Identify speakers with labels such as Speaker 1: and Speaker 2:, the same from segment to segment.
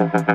Speaker 1: Ha ha ha.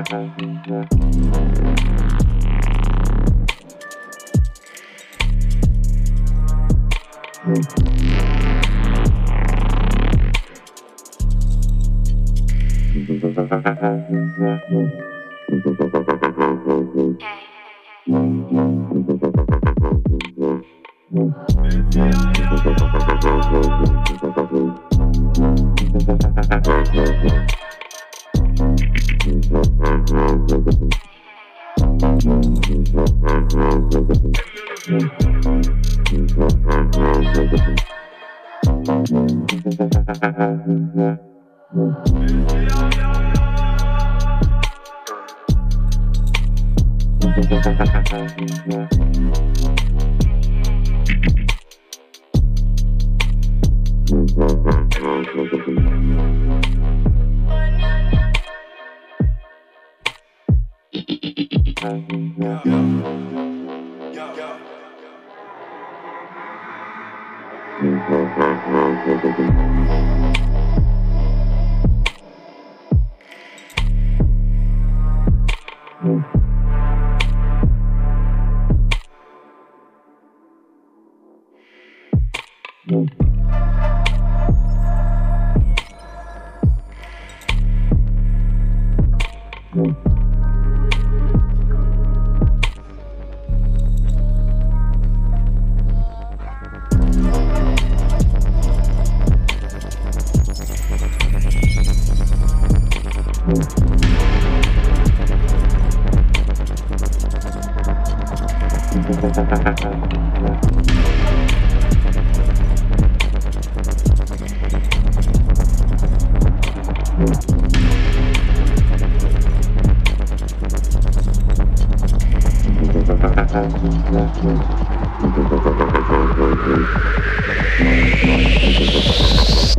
Speaker 1: Thank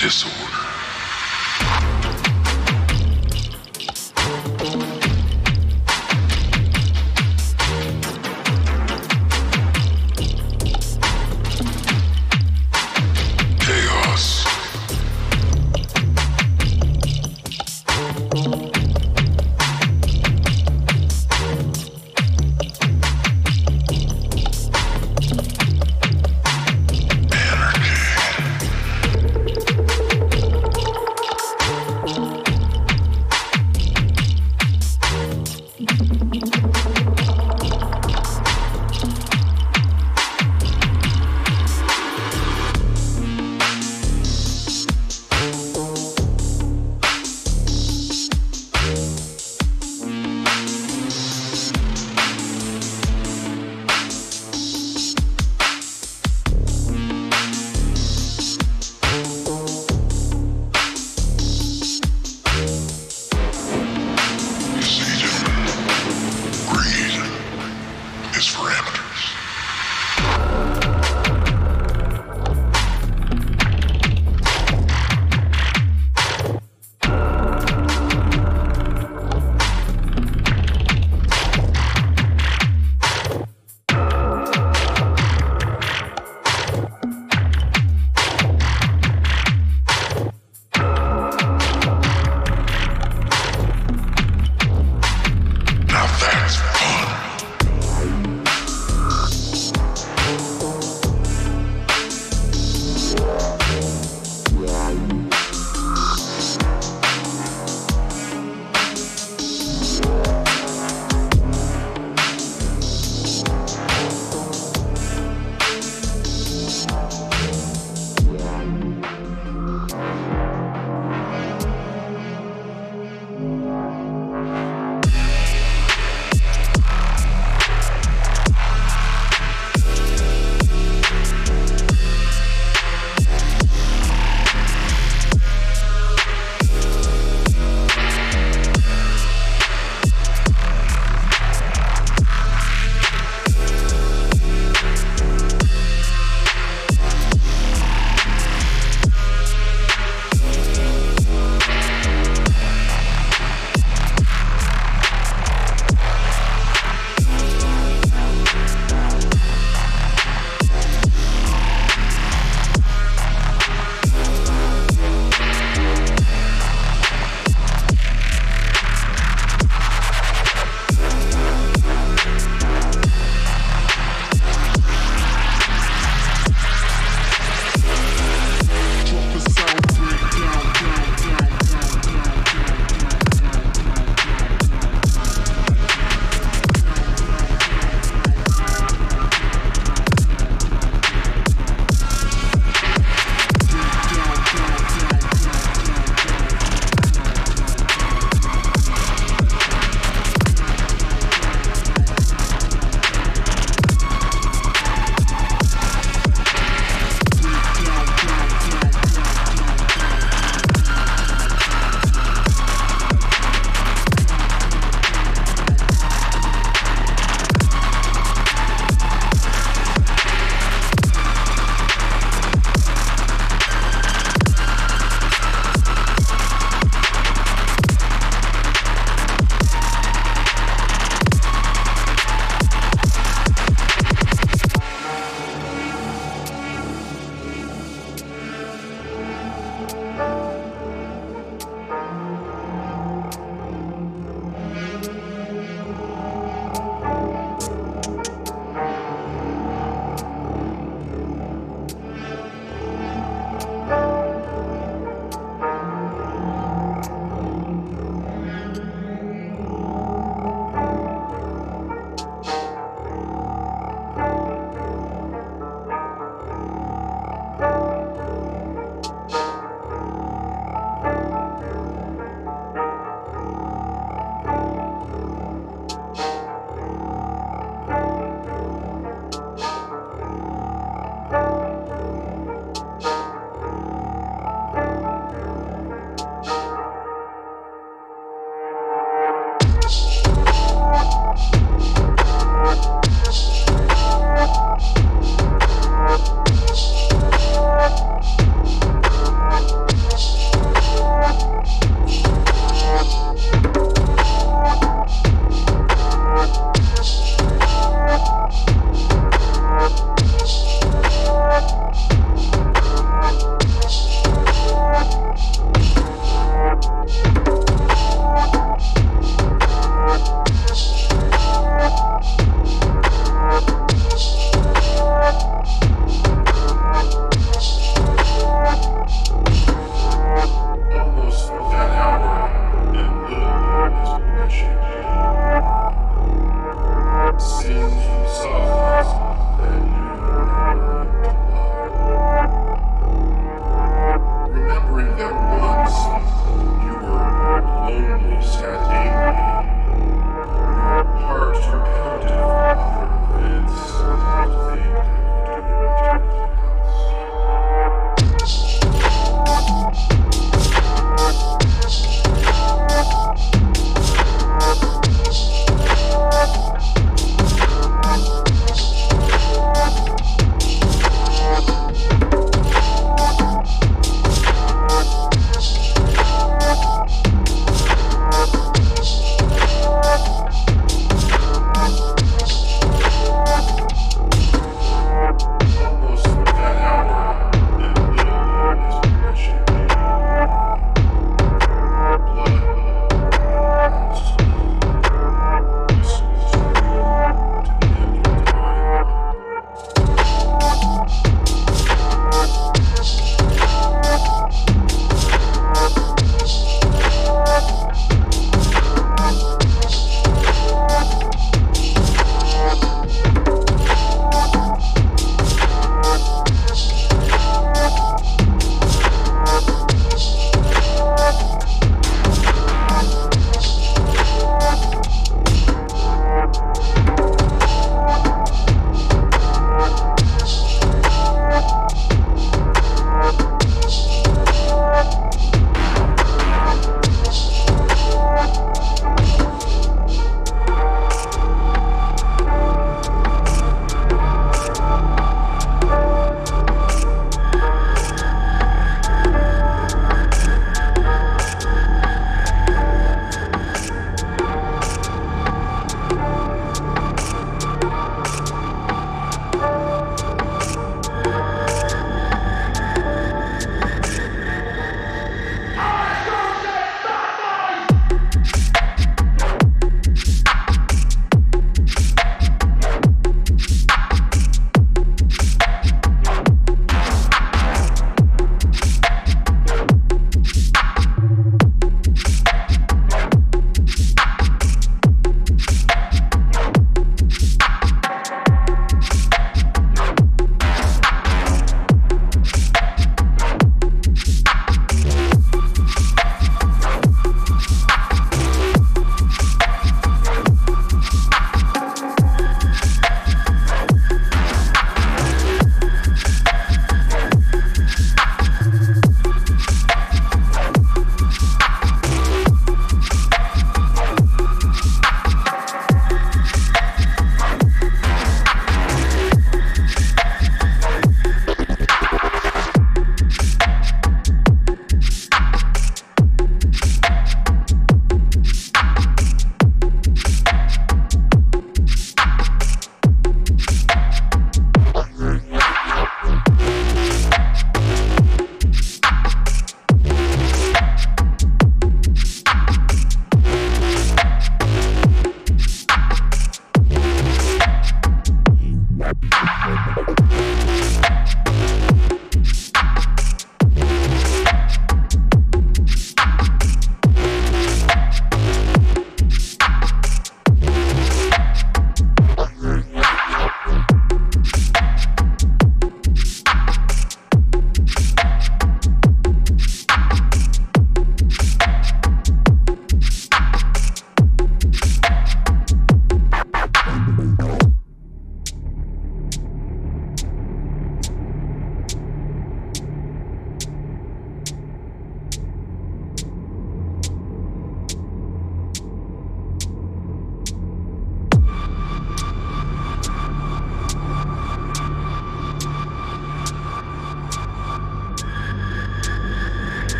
Speaker 1: Disorder.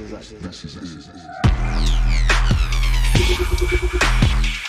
Speaker 2: This is it. This is it.